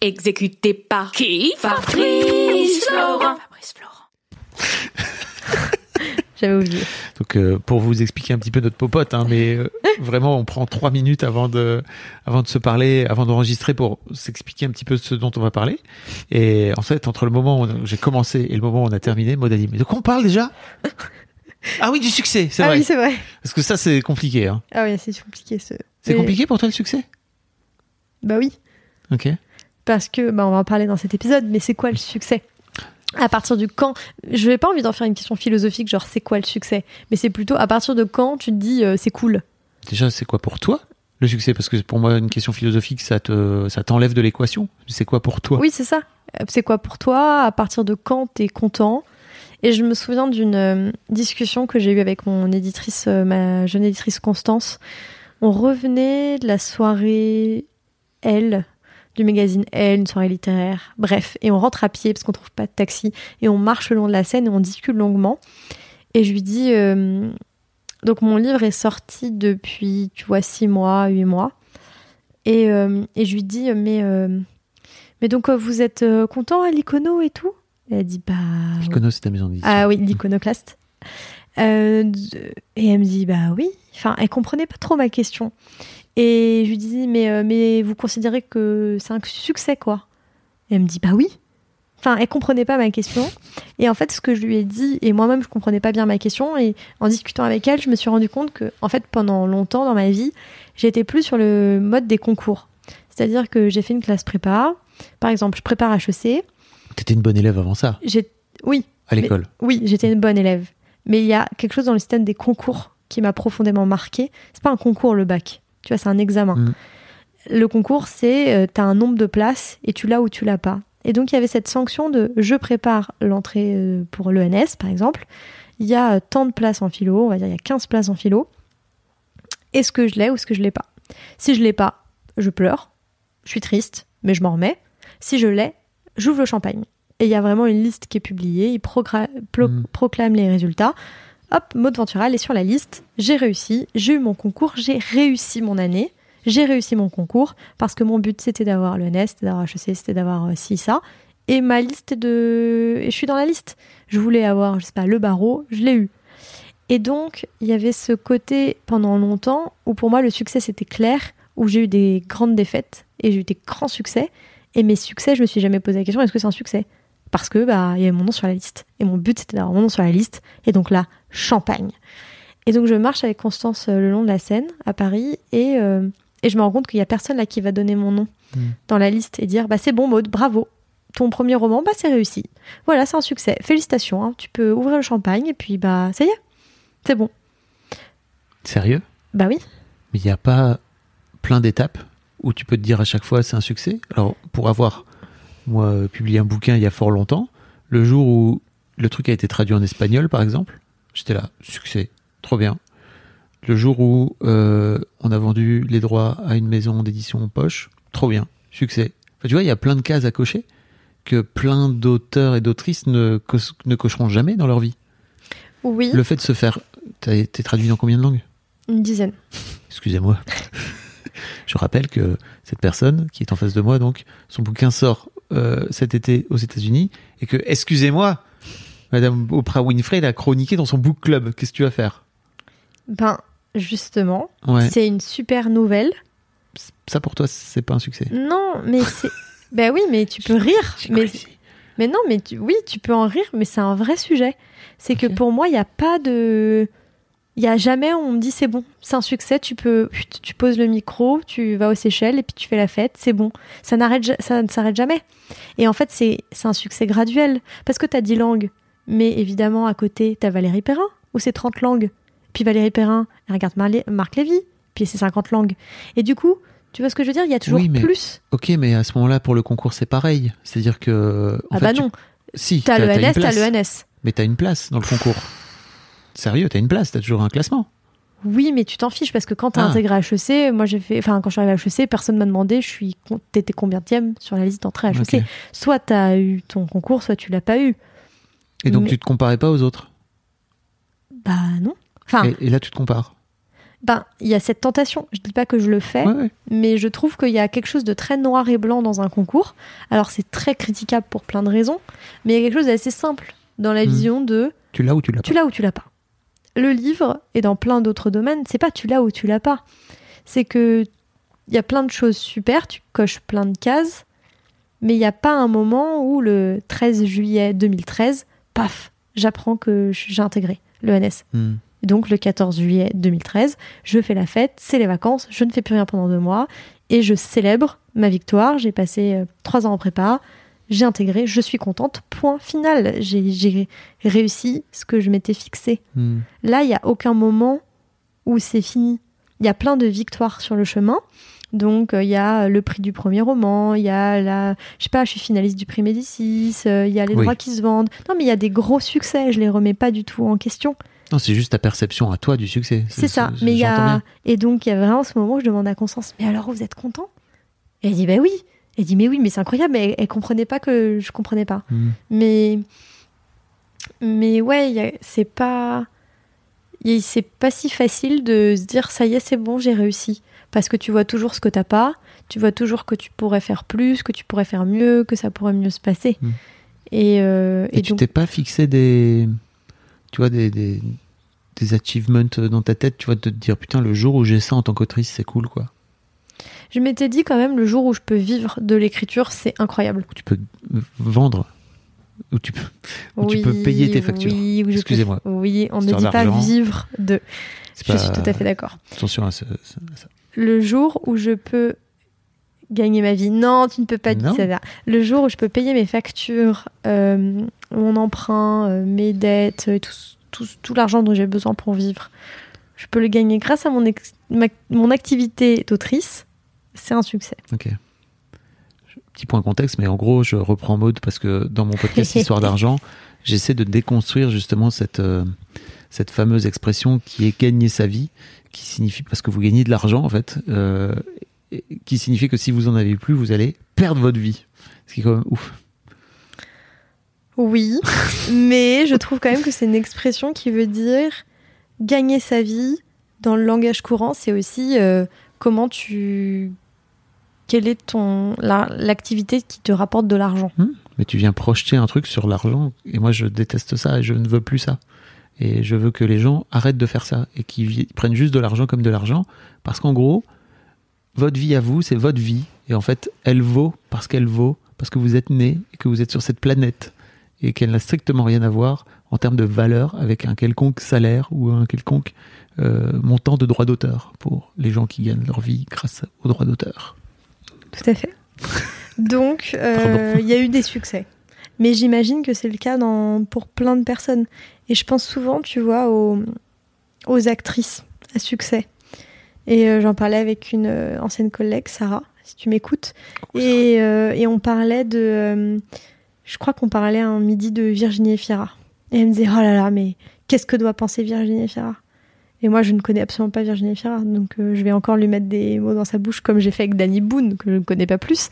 Exécuté par qui Fabrice Florent. Fabrice Florent. J'avais oublié. Donc euh, pour vous expliquer un petit peu notre popote, hein, mais euh, vraiment on prend trois minutes avant de, avant de se parler, avant d'enregistrer pour s'expliquer un petit peu ce dont on va parler. Et en fait entre le moment où j'ai commencé et le moment où on a terminé, Maud a dit mais de quoi on parle déjà? Ah oui du succès, c'est Ah vrai. oui, c'est vrai. Parce que ça c'est compliqué. Hein. Ah oui, c'est compliqué ce. C'est Mais- compliqué pour toi le succès? Bah oui. Ok. Parce que bah, on va en parler dans cet épisode, mais c'est quoi le succès? À partir du quand Je n'ai pas envie d'en faire une question philosophique, genre c'est quoi le succès? Mais c'est plutôt à partir de quand tu te dis euh, c'est cool. Déjà c'est quoi pour toi le succès? Parce que pour moi une question philosophique ça te, ça t'enlève de l'équation. C'est quoi pour toi? Oui, c'est ça. C'est quoi pour toi? À partir de quand t'es content? Et je me souviens d'une euh, discussion que j'ai eue avec mon éditrice, euh, ma jeune éditrice Constance. On revenait de la soirée Elle, du magazine Elle, une soirée littéraire. Bref, et on rentre à pied parce qu'on trouve pas de taxi. Et on marche le long de la Seine et on discute longuement. Et je lui dis euh, donc mon livre est sorti depuis, tu vois, six mois, huit mois. Et, euh, et je lui dis mais euh, mais donc vous êtes content à l'icono et tout? Et Elle dit bah Icono c'est ta maison d'édition. ah oui l'iconoclaste. Et elle me dit bah oui. Enfin elle comprenait pas trop ma question. Et je lui dis mais euh, mais vous considérez que c'est un succès quoi Et elle me dit bah oui. Enfin elle comprenait pas ma question. Et en fait ce que je lui ai dit et moi-même je comprenais pas bien ma question et en discutant avec elle je me suis rendu compte que en fait pendant longtemps dans ma vie j'étais plus sur le mode des concours. C'est-à-dire que j'ai fait une classe prépa. Par exemple, je prépare HEC. T'étais une bonne élève avant ça, J'ai, oui, à l'école? oui, j'étais une bonne élève. Mais il y a quelque chose dans le système des concours qui m'a profondément marqué. C'est pas un concours le bac. Tu vois, c'est un examen. Mm. Le concours, c'est euh, t'as un nombre de places et tu l'as ou tu l'as pas. Et donc il y avait cette sanction de je prépare l'entrée euh, pour l'ENS par exemple. Il y a euh, tant de places en philo, on va dire il y a 15 places en philo. Est-ce que je l'ai ou est-ce que je l'ai pas? Si je l'ai pas, je pleure, je suis triste, mais je m'en remets. Si je l'ai, j'ouvre le champagne. Et il y a vraiment une liste qui est publiée, il progra- plo- Mm. proclame les résultats. Hop, Maud Ventura, elle est sur la liste. J'ai réussi, j'ai eu mon concours, j'ai réussi mon année, j'ai réussi mon concours parce que mon but c'était d'avoir le NS, c'était d'avoir HEC, c'était d'avoir euh, ci, ça. Et ma liste de. Et je suis dans la liste. Je voulais avoir, je sais pas, le barreau, je l'ai eu. Et donc, il y avait ce côté pendant longtemps où pour moi le succès c'était clair, où j'ai eu des grandes défaites et j'ai eu des grands succès. Et mes succès, je me suis jamais posé la question est-ce que c'est un succès? Parce que bah il y avait mon nom sur la liste. Et mon but c'était d'avoir mon nom sur la liste. Et donc là, champagne. Et donc je marche avec Constance euh, le long de la Seine à Paris et, euh, et je me rends compte qu'il y a personne là qui va donner mon nom Mm. dans la liste et dire bah c'est bon Maud, bravo. Ton premier roman, bah c'est réussi. Voilà, c'est un succès. Félicitations, hein. tu peux ouvrir le champagne et puis bah ça y est, c'est bon. Sérieux? Bah oui. Mais il n'y a pas plein d'étapes où tu peux te dire à chaque fois c'est un succès? Alors, pour avoir, moi, euh, publié un bouquin il y a fort longtemps, le jour où le truc a été traduit en espagnol, par exemple, j'étais là, succès, trop bien. Le jour où euh, on a vendu les droits à une maison d'édition poche, trop bien, succès. Enfin, tu vois, il y a plein de cases à cocher que plein d'auteurs et d'autrices ne, co- ne cocheront jamais dans leur vie. Oui, Le fait de se faire... T'as été traduit dans combien de langues? Une dizaine. Excusez-moi. Je rappelle que cette personne qui est en face de moi, donc, son bouquin sort euh, cet été aux États-Unis et que, excusez-moi, Madame Oprah Winfrey l'a chroniqué dans son book club. Qu'est-ce que tu vas faire? Ben justement, Ouais. c'est une super nouvelle. Ça pour toi, c'est pas un succès. Non, mais c'est. ben oui, mais tu peux rire. Mais, mais non, mais tu- oui, tu peux en rire, mais c'est un vrai sujet. C'est que pour moi, il n'y a pas de. Il y a jamais où on me dit c'est bon, c'est un succès, tu peux, tu poses le micro, tu vas aux Seychelles et puis tu fais la fête, c'est bon. Ça n'arrête, ça ne s'arrête jamais. Et en fait, c'est, un succès graduel parce que tu as 10 langues, mais évidemment à côté, tu as Valérie Perrin où c'est 30 langues. Puis Valérie Perrin, elle regarde Marlé- Marc Lévy, puis c'est 50 langues. Et du coup, Tu vois ce que je veux dire? Il y a toujours Oui, mais- plus. Ok, mais à ce moment-là, pour le concours, c'est pareil. C'est-à-dire que. en ah fait, bah tu- non, Si, t'as une l'ENS, t'as place. l'ENS. Mais t'as une place dans le concours. Sérieux, t'as une place, t'as toujours un classement. Oui, mais tu t'en fiches parce que quand t'as Ah. intégré HEC, moi j'ai fait, enfin quand je suis arrivée à HEC, personne m'a demandé, je suis, t'étais combien sur la liste d'entrée à HEC. Soit t'as eu ton concours, soit tu l'as pas eu. Et donc Mais- tu te comparais pas aux autres? Bah non. Enfin, Et, et là, tu te compares? ben il y a cette tentation. Je dis pas que je le fais, Ouais, ouais. mais je trouve qu'il y a quelque chose de très noir et blanc dans un concours. Alors c'est très critiquable pour plein de raisons, mais il y a quelque chose d'assez simple dans la Mhm. vision de Tu l'as ou tu l'as tu pas. l'as ou tu l'as pas. Le livre et dans plein d'autres domaines, c'est pas tu l'as ou tu l'as pas. C'est que il y a plein de choses super, tu coches plein de cases, mais il n'y a pas un moment où le 13 juillet 2013, paf, j'apprends que j'ai intégré l'ENS. Hmm. Et Donc le 14 juillet 2013, je fais la fête, c'est les vacances, je ne fais plus rien pendant deux mois et je célèbre ma victoire. J'ai passé euh, trois ans en prépa, j'ai intégré, je suis contente. Point final. J'ai réussi ce que je m'étais fixé. Hmm. Là, il n'y a aucun moment où c'est fini. Il y a plein de victoires sur le chemin. Donc, euh, il y a le prix du premier roman, il y a la. Je sais pas, je suis finaliste du prix Médicis, euh, il y a les Oui. droits qui se vendent. Non, mais il y a des gros succès, je les remets pas du tout en question. Non, c'est juste ta perception à toi du succès. C'est ça. Mais il y a. bien. Et donc, il y a vraiment ce moment où je demande à Constance Mais alors, vous êtes content? Et elle dit Bah oui. Elle dit Mais oui, mais c'est incroyable. Mais elle, elle comprenait pas que je comprenais pas. Hmm. Mais. Mais ouais, c'est pas. C'est pas si facile de se dire Ça y est, c'est bon, j'ai réussi. Parce que tu vois toujours ce que t'as pas. Tu vois toujours que tu pourrais faire plus, que tu pourrais faire mieux, que ça pourrait mieux se passer. Mm. Et, euh, Et, et tu donc, t'es pas fixé des, tu vois, des, des, des achievements dans ta tête, tu vois, de te dire putain, le jour où j'ai ça en tant qu'autrice, c'est cool, quoi. Je m'étais dit quand même, le jour où je peux vivre de l'écriture, c'est incroyable. Où tu peux vendre, où tu peux, où tu peux payer tes factures. Oui, Excusez-moi. Oui, on ne dit pas vivre de. Je pas- suis tout à fait d'accord. Attention à, ça. Le jour où je peux gagner ma vie. Non, tu ne peux pas dire ça. Le jour où je peux payer mes factures, euh, mon emprunt, euh, mes dettes, euh, tout, tout, tout l'argent dont j'ai besoin pour vivre, je peux le gagner grâce à mon, ex- ma- mon activité d'autrice. C'est un succès. Ok. Petit point contexte, mais en gros, je reprends mode parce que dans mon podcast Histoire d'argent, j'essaie de déconstruire justement cette, euh, cette fameuse expression qui est gagner sa vie, qui signifie parce que vous gagnez de l'argent en fait, euh, qui signifie que si vous en avez plus, vous allez perdre votre vie. Ce qui est quand même ouf. Oui, mais je trouve quand même que c'est une expression qui veut dire gagner sa vie dans le langage courant, c'est aussi euh, comment tu quelle est ton la- l'activité qui te rapporte de l'argent? Mais tu viens projeter un truc sur l'argent, et moi je déteste ça, et je ne veux plus ça. Et je veux que les gens arrêtent de faire ça, et qu'ils prennent juste de l'argent comme de l'argent, parce qu'en gros, votre vie à vous, c'est votre vie, et en fait, elle vaut parce qu'elle vaut, parce que vous êtes né, et que vous êtes sur cette planète, et qu'elle n'a strictement rien à voir en termes de valeur avec un quelconque salaire ou un quelconque euh, montant de droit d'auteur pour les gens qui gagnent leur vie grâce aux droits d'auteur. Tout à fait. Donc, euh, il y a eu des succès. Mais j'imagine que c'est le cas dans, pour plein de personnes. Et je pense souvent, tu vois, aux, aux actrices à succès. Et euh, j'en parlais avec une euh, ancienne collègue, Sarah, si tu m'écoutes. Et, et on parlait de. je crois qu'on parlait un midi de Virginie Efira. Et elle me disait Oh là là, mais qu'est-ce que doit penser Virginie Efira? Et moi, je ne connais absolument pas Virginie Efira. Donc, euh, je vais encore lui mettre des mots dans sa bouche, comme j'ai fait avec Danny Boone, que je ne connais pas plus.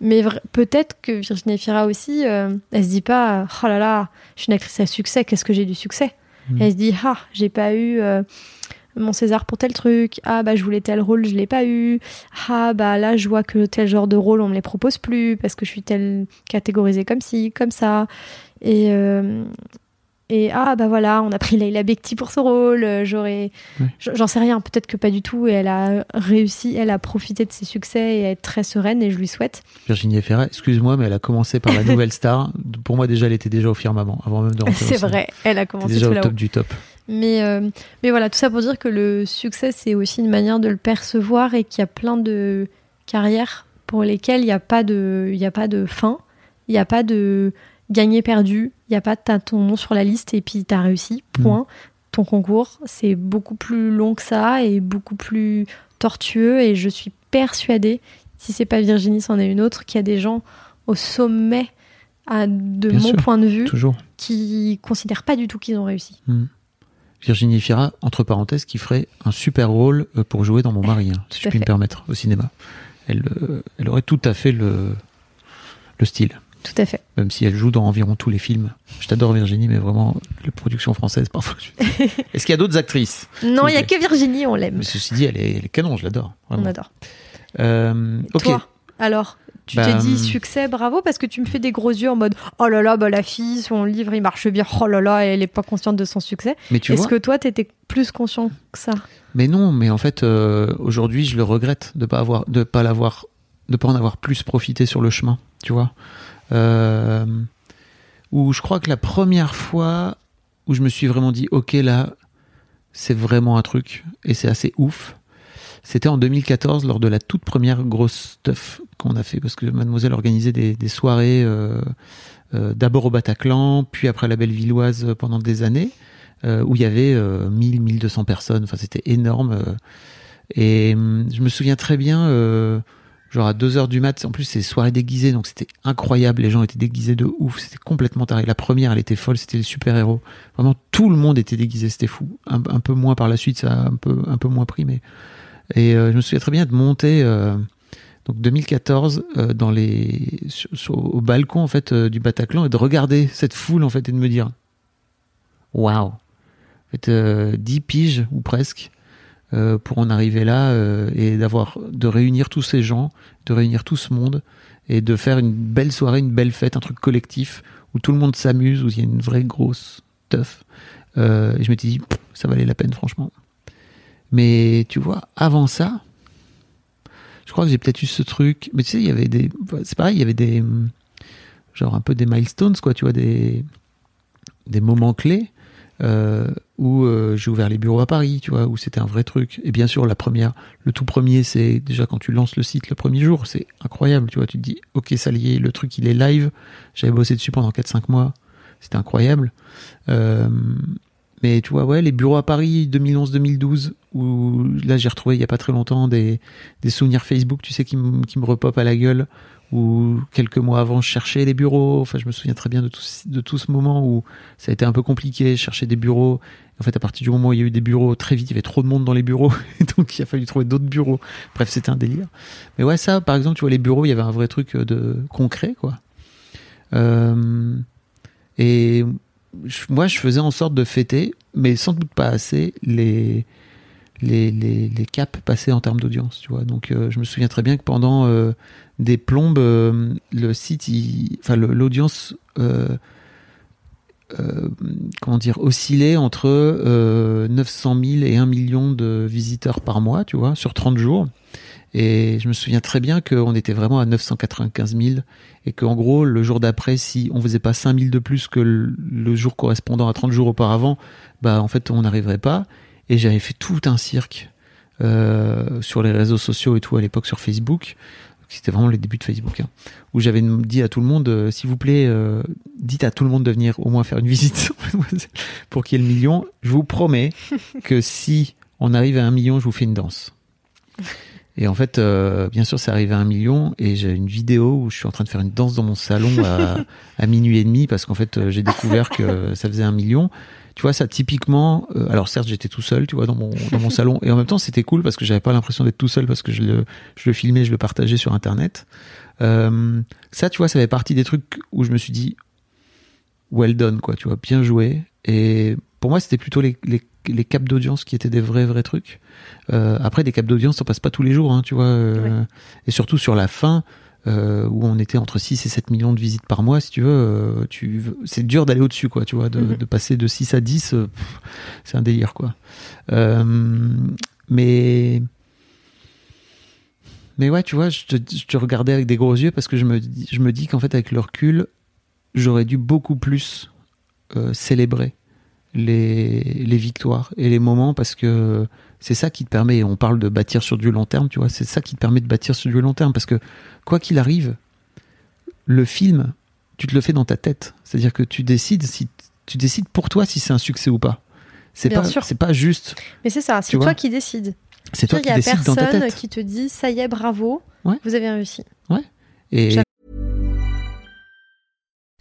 Mais peut-être que Virginie Efira aussi, euh, elle se dit pas Oh là là, je suis une actrice à succès, qu'est-ce que j'ai du succès? Mm. Elle se dit Ah, j'ai pas eu. euh, mon César pour tel truc, ah bah je voulais tel rôle, je l'ai pas eu, ah bah là je vois que tel genre de rôle on me les propose plus parce que je suis tel catégorisée comme ci, comme ça, et euh, et ah bah voilà on a pris Leila Bekti pour ce rôle, euh, j'aurais, j'en sais rien, peut-être que pas du tout, et elle a réussi, elle a profité de ses succès et être très sereine et je lui souhaite. Virginie Efira, excuse-moi, mais elle a commencé par la nouvelle star. Pour moi, déjà, elle était déjà au firmament, avant même de rentrer C'est vrai, elle a commencé déjà tout au top du top. Mais, euh, mais voilà, tout ça pour dire que le succès, c'est aussi une manière de le percevoir et qu'il y a plein de carrières pour lesquelles il n'y a, pas de- il y a pas de fin, il n'y a pas de gagné-perdu, il n'y a pas t'as ton nom sur la liste et puis t'as réussi, point. Ton concours, c'est beaucoup plus long que ça et beaucoup plus tortueux et je suis persuadée, si c'est pas Virginie, c'en est une autre, qu'il y a des gens au sommet, à, de Bien mon sûr. point de vue, Toujours. qui considèrent pas du tout qu'ils ont réussi. Hmm. Virginie Fira, entre parenthèses, qui ferait un super rôle euh, pour jouer dans Mon mari, hein, si je puis me permettre, au cinéma. Elle, euh, elle aurait tout à fait le, le style, Tout à fait. même si elle joue dans environ tous les films. Je t'adore Virginie, mais vraiment, les productions françaises, parfois. je- Est-ce qu'il y a d'autres actrices Non, il y a que Virginie, on l'aime. Mais ceci dit, elle est, elle est canon, je l'adore. On adore. Euh, ok. Toi, alors, tu Bah, t'es dit hum. succès, bravo, parce que tu me fais des gros yeux en mode oh là là, bah, la fille, son livre il marche bien, oh là là, elle est pas consciente de son succès. Mais tu Est-ce que toi, t'étais plus conscient que ça? Mais non, mais en fait, euh, aujourd'hui, je le regrette de pas avoir, de pas l'avoir, de pas en avoir plus profité sur le chemin, tu vois? Euh, où je crois que la première fois où je me suis vraiment dit, ok, là, c'est vraiment un truc et c'est assez ouf. C'était en 2014 lors de la toute première grosse stuff qu'on a fait parce que Mademoiselle organisait des, soirées euh, euh, d'abord au Bataclan, puis après à la Bellevilloise pendant des années où il y avait euh, 1000, 1200 personnes. Enfin, c'était énorme. et hum, je me souviens très bien, genre à 2 heures du mat, en plus c'est soirée déguisée, donc c'était incroyable. Les gens étaient déguisés de ouf. C'était complètement taré. La première, elle était folle. C'était les super-héros. Vraiment, tout le monde était déguisé. C'était fou. Un, peu moins par la suite, ça a un peu, moins pris, mais. Et euh, je me souviens très bien de monter. euh, donc 2014 euh, au balcon en fait du Bataclan et de regarder cette foule en fait et de me dire waouh en fait euh, 10 piges ou presque euh, pour en arriver là euh, et d'avoir de réunir tous ces gens de réunir tout ce monde et de faire une belle soirée une belle fête un truc collectif où tout le monde s'amuse où il y a une vraie grosse teuf. Euh, et je m'étais dit ça valait la peine franchement. Mais tu vois avant ça je crois que j'ai peut-être eu ce truc mais tu sais il y avait des c'est pareil il y avait des genre un peu des milestones quoi tu vois des des moments clés euh, où euh, j'ai ouvert les bureaux à Paris tu vois où c'était un vrai truc. Et bien sûr la première le tout premier c'est déjà quand tu lances le site le premier jour c'est incroyable tu vois tu te dis ok ça y est le truc il est live. J'avais bossé dessus pendant 4-5 mois. C'était incroyable. Euh, mais tu vois, ouais, les bureaux à Paris 2011-2012, où là j'ai retrouvé il y a pas très longtemps des, souvenirs Facebook, tu sais, qui, me- qui me repopent à la gueule, où quelques mois avant je cherchais des bureaux, enfin je me souviens très bien de tout, de tout ce moment où ça a été un peu compliqué, chercher des bureaux. En fait, à partir du moment où il y a eu des bureaux, très vite il y avait trop de monde dans les bureaux, donc il a fallu trouver d'autres bureaux. Bref, c'était un délire. Mais ouais, ça, par exemple, tu vois, les bureaux, il y avait un vrai truc de concret, quoi. Euh, et moi, je faisais en sorte de fêter, mais sans doute pas assez, les, les, caps passés en termes d'audience, tu vois. Donc, euh, je me souviens très bien que pendant euh, des plombes, euh, le site, enfin, l'audience, comment oscillait entre euh, 900 000 et 1 million de visiteurs par mois, tu vois, sur 30 jours. Et je me souviens très bien qu'on était vraiment à 995 000 et qu'en gros, le jour d'après, si on faisait pas 5 000 de plus que le, le jour correspondant à 30 jours auparavant, bah en fait, on n'arriverait pas. Et j'avais fait tout un cirque euh, sur les réseaux sociaux et tout à l'époque sur Facebook. C'était vraiment les débuts de Facebook, hein, où j'avais dit à tout le monde, euh, s'il vous plaît, euh, dites à tout le monde de venir au moins faire une visite pour qu'il y ait le million. Je vous promets que si on arrive à un million, je vous fais une danse. Et en fait, bien sûr, c'est arrivé à un million et j'ai une vidéo où je suis en train de faire une danse dans mon salon à, à minuit et demi parce qu'en fait, j'ai découvert que ça faisait un million. Tu vois, ça typiquement. euh, alors certes, j'étais tout seul, tu vois, dans mon dans mon salon et en même temps, c'était cool parce que j'avais pas l'impression d'être tout seul parce que je le je le filmais, je le partageais sur Internet. Euh, ça, tu vois, ça fait partie des trucs où je me suis dit, well done, quoi, tu vois, bien joué. Et pour moi, c'était plutôt les, les, les caps d'audience qui étaient des vrais, vrais trucs. Euh, après, des caps d'audience, ça passe pas tous les jours, hein, tu vois. euh, Et surtout sur la fin, euh, où on était entre 6 et 7 millions de visites par mois, si tu veux, euh, tu, c'est dur d'aller au-dessus, quoi, tu vois, de, Mhm. de passer de 6 à 10, euh, pff, c'est un délire, quoi. Mais. Mais ouais, tu vois, je te, je te regardais avec des gros yeux parce que je me, dis- je me dis qu'en fait, avec le recul, j'aurais dû beaucoup plus euh, célébrer les, les victoires et les moments parce que c'est ça qui te permet, on parle de bâtir sur du long terme, tu vois, c'est ça qui te permet de bâtir sur du long terme parce que quoi qu'il arrive, le film, tu te le fais dans ta tête. C'est-à-dire que tu décides si tu décides pour toi si c'est un succès ou pas. C'est Bien pas sûr. c'est pas juste Mais c'est ça, c'est toi qui décides. C'est toi Il qui y a décides dans ta personne tête. qui te dit ça y est, bravo, Ouais. vous avez réussi. Et Chaque-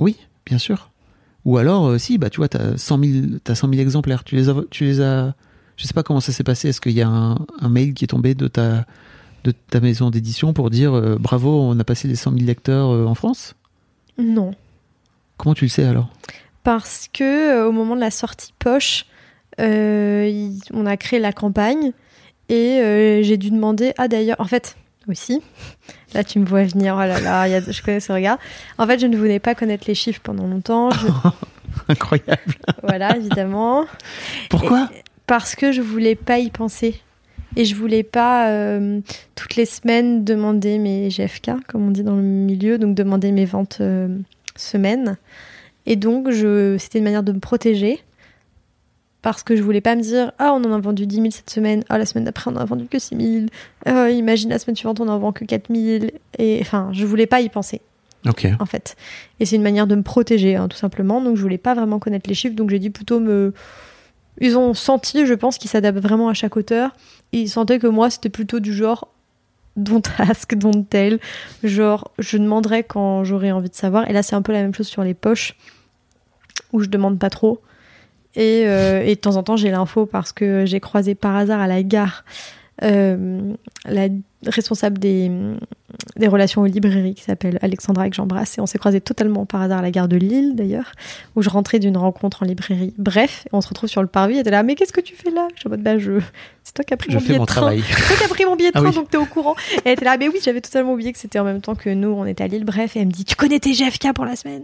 Oui, bien sûr. Ou alors, euh, si, bah, tu vois, tu as 100 000, t'as 100 000 exemplaires. Tu les as, tu les as. Je sais pas comment ça s'est passé. Est-ce qu'il y a un, un mail qui est tombé de ta, de ta maison d'édition pour dire euh, bravo, on a passé les 100 000 lecteurs euh, en France? Non. Comment tu le sais alors? Parce que au moment de la sortie poche, on a créé la campagne et j'ai dû demander. Ah d'ailleurs, en fait, aussi. Là, tu me vois venir. Oh là là, il y a- je connais ce regard. En fait, je ne voulais pas connaître les chiffres pendant longtemps. Je- Incroyable. voilà, évidemment. Pourquoi Parce que je voulais pas y penser. Et je voulais pas euh, toutes les semaines demander mes GFK, comme on dit dans le milieu, donc demander mes ventes euh, semaines. Et donc, je, c'était une manière de me protéger. Parce que je voulais pas me dire Ah, on en a vendu 10 000 cette semaine. Ah, la semaine d'après, on en a vendu que 6 000. Ah, imagine la semaine suivante, on en vend que 4 000. Et enfin, je voulais pas y penser Ok. en fait. Et c'est une manière de me protéger, hein, tout simplement. Donc je voulais pas vraiment connaître les chiffres, donc j'ai dit plutôt me. Ils ont senti, je pense, qu'ils s'adaptent vraiment à chaque auteur. Et ils sentaient que moi, c'était plutôt du genre don't ask, don't tell. Genre, je demanderai quand j'aurai envie de savoir. Et là, c'est un peu la même chose sur les poches, où je demande pas trop. Et, euh, et de temps en temps, j'ai l'info parce que j'ai croisé par hasard à la gare euh, la responsable des, des relations aux librairies qui s'appelle Alexandra et que j'embrasse. Et on s'est croisés totalement par hasard à la gare de Lille d'ailleurs, où je rentrais d'une rencontre en librairie. Bref, on se retrouve sur le parvis. Elle était là, mais qu'est-ce que tu fais là? Je suis en mode, bah, je... c'est toi qui as pris mon billet mon de train. travail. C'est toi qui as pris mon billet de Ah train, donc t'es au courant. Et elle était là, mais oui, j'avais totalement oublié que c'était en même temps que nous, on était à Lille. Bref, et elle me dit, tu connais tes GFK pour la semaine?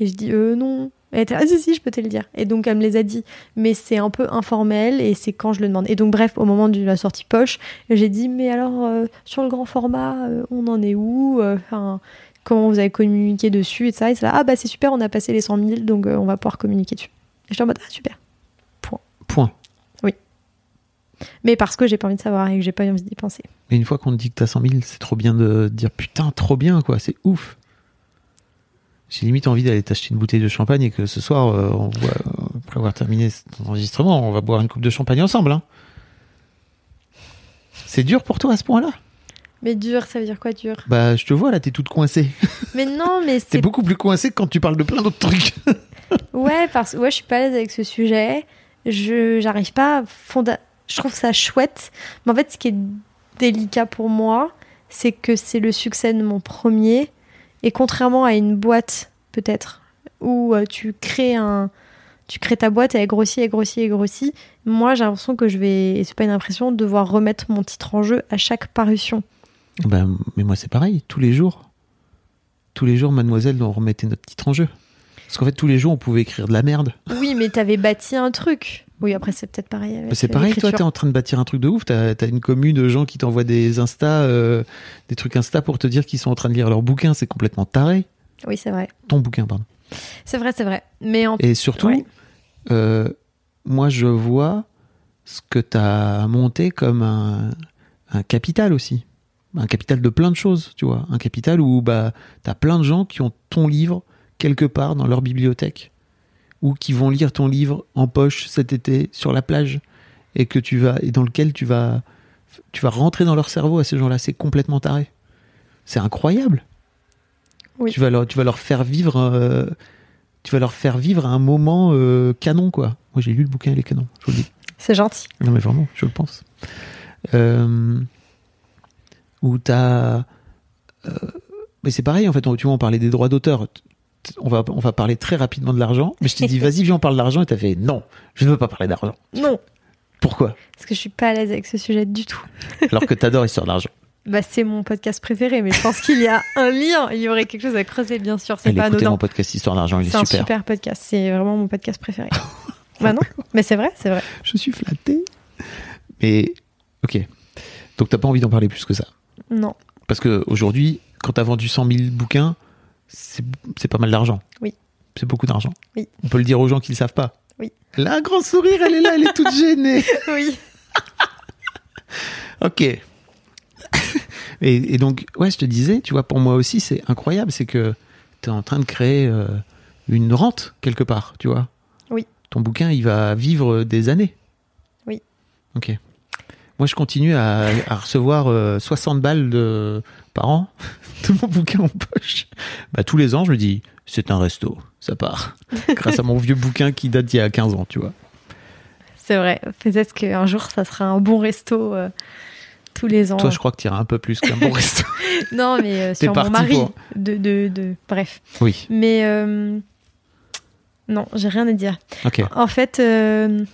Et je dis, euh, non. Et elle était là, ah, si, si, je peux te le dire. Et donc, elle me les a dit. Mais c'est un peu informel et c'est quand je le demande. Et donc, bref, au moment de la sortie poche, j'ai dit, mais alors, euh, sur le grand format, euh, on en est où Euh, Enfin, comment vous avez communiqué dessus et ça. Et là, ah bah c'est super, on a passé les 100 000, donc on va pouvoir communiquer dessus. Et je suis en mode, ah super. Point. Mais parce que j'ai pas envie de savoir et que j'ai pas envie d'y penser. Mais une fois qu'on te dit que t'as 100 000, c'est trop bien de dire putain, trop bien, quoi, c'est ouf. J'ai limite envie d'aller t'acheter une bouteille de champagne et que ce soir, euh, on voit, euh, après avoir terminé cet enregistrement, on va boire une coupe de champagne ensemble. Hein. C'est dur pour toi à ce point-là? Mais dur, ça veut dire quoi dur? Bah, je te vois là, t'es toute coincée. Mais non, mais T'es c'est beaucoup plus coincée que quand tu parles de plein d'autres trucs. Ouais, parce que ouais, je suis pas à l'aise avec ce sujet. Je j'arrive pas à fonda... Je trouve ça chouette. Mais en fait, ce qui est délicat pour moi, c'est que c'est le succès de mon premier. Et contrairement à une boîte, peut-être, où euh, tu crées un. Tu crées ta boîte et elle grossit, elle grossit, elle grossit. Moi, j'ai l'impression que je vais, et c'est pas une impression, devoir remettre mon titre en jeu à chaque parution. bah, mais moi, c'est pareil, tous les jours. Tous les jours, mademoiselle, on remettait notre titre en jeu. Parce qu'en fait, tous les jours, on pouvait écrire de la merde. Oui, mais t'avais bâti un truc. Oui, après, c'est peut-être pareil. Bah, c'est pareil, toi, t'es en train de bâtir un truc de ouf. T'as as une commune de gens qui t'envoient des Insta, euh, des trucs Insta pour te dire qu'ils sont en train de lire leur bouquin. C'est complètement taré. Oui, c'est vrai. Ton bouquin, pardon. C'est vrai, c'est vrai. Mais en Et surtout, Ouais. euh, moi, je vois ce que t'as monté comme un, un capital aussi. Un capital de plein de choses, tu vois. Un capital où bah, t'as plein de gens qui ont ton livre quelque part dans leur bibliothèque ou qui vont lire ton livre en poche cet été sur la plage et que tu vas et dans lequel tu vas tu vas rentrer dans leur cerveau à ces gens-là. C'est complètement taré. C'est incroyable. Oui. Tu vas leur tu vas leur faire vivre euh, tu vas leur faire vivre un moment euh, canon quoi. Moi j'ai lu le bouquin il est canon. Je vous le dis. c'est gentil. Non mais vraiment, je le pense. Euh, où t'as, euh, mais c'est pareil en fait. Tu vois, on parlait des droits d'auteur. On va, on va parler très rapidement de l'argent. Mais je t'ai dit, vas-y, viens, on parle d'argent. Et t'as fait, non, je ne veux pas parler d'argent. Non, Pourquoi? Parce que je suis pas à l'aise avec ce sujet du tout. Alors que t'adores Histoire d'argent. Bah, c'est mon podcast préféré, mais je pense qu'il y a un lien. Il y aurait quelque chose à creuser, bien sûr. C'est pas anodin. mon podcast Histoire d'argent, il est, C'est un super. super podcast. C'est vraiment mon podcast préféré. Bah non, mais c'est vrai, c'est vrai. Je suis flatté. Mais, ok. Donc, t'as pas envie d'en parler plus que ça? Non. Parce qu'aujourd'hui, quand t'as vendu 100 000 bouquins, c'est pas mal d'argent. Oui. C'est beaucoup d'argent. Oui. On peut le dire aux gens qui le savent pas. Oui. Elle a un grand sourire, elle est là, elle est toute gênée. Oui. Ok. et, et donc, ouais, je te disais, tu vois, pour moi aussi, c'est incroyable, c'est que tu es en train de créer euh, une rente quelque part, tu vois. Oui. Ton bouquin, il va vivre des années. Oui. Ok. Moi, je continue à, à recevoir euh, 60 balles de, par an de mon bouquin en poche. Bah, tous les ans, je me dis, c'est un resto, ça part. Grâce à mon vieux bouquin qui date d'il y a 15 ans, tu vois. C'est vrai. Peut-être qu'un jour, ça sera un bon resto euh, tous les ans. Toi, je crois que tu iras un peu plus qu'un bon resto. Non, mais euh, sur mon mari. pour- De, de, de... Bref. Oui, Mais euh, non, j'ai rien à dire. ok. En fait, euh,